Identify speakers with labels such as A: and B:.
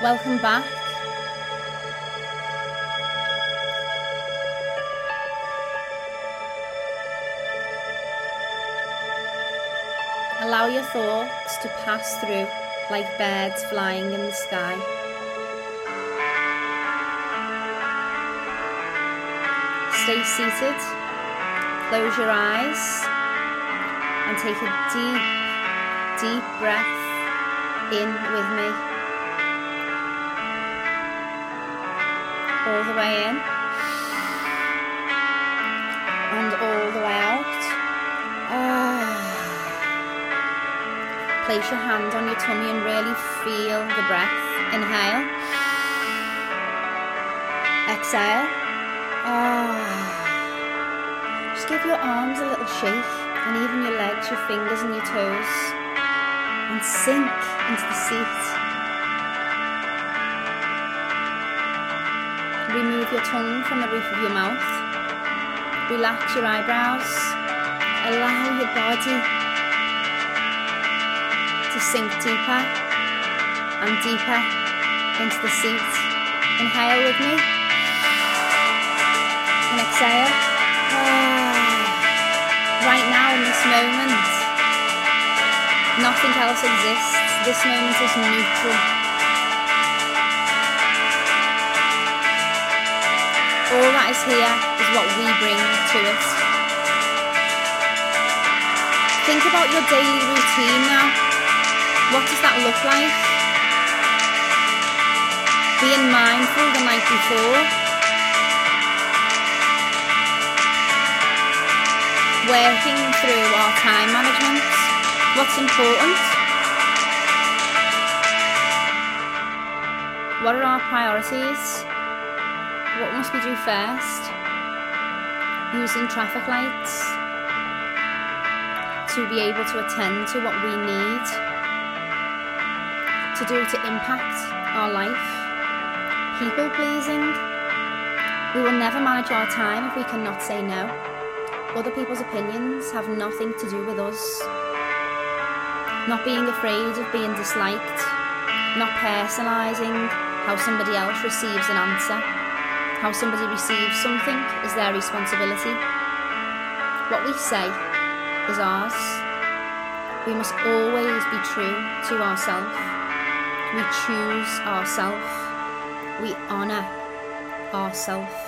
A: Welcome back. Allow your thoughts to pass through like birds flying in the sky. Stay seated, close your eyes, and take a deep, deep breath in with me. All the way in and all the way out. Ah. Place your hand on your tummy and really feel the breath. Inhale. Exhale. Ah. Just give your arms a little shake and even your legs, your fingers and your toes. And sink into the seat. Remove your tongue from the roof of your mouth. Relax your eyebrows. Allow your body to sink deeper and deeper into the seat. Inhale with me. And exhale. Ah. Right now in this moment, nothing else exists. This moment is neutral. All that is here is what we bring to it. Think about your daily routine now. What does that look like? Being mindful the night before. Working through our time management. What's important? What are our priorities? What must we do first? Using traffic lights to be able to attend to what we need to do to impact our life. People pleasing. We will never manage our time if we cannot say no. Other people's opinions have nothing to do with us. Not being afraid of being disliked. Not personalising how somebody else receives an answer. How somebody receives something is their responsibility. What we say is ours. We must always be true to ourselves. We choose ourselves. We honour ourselves.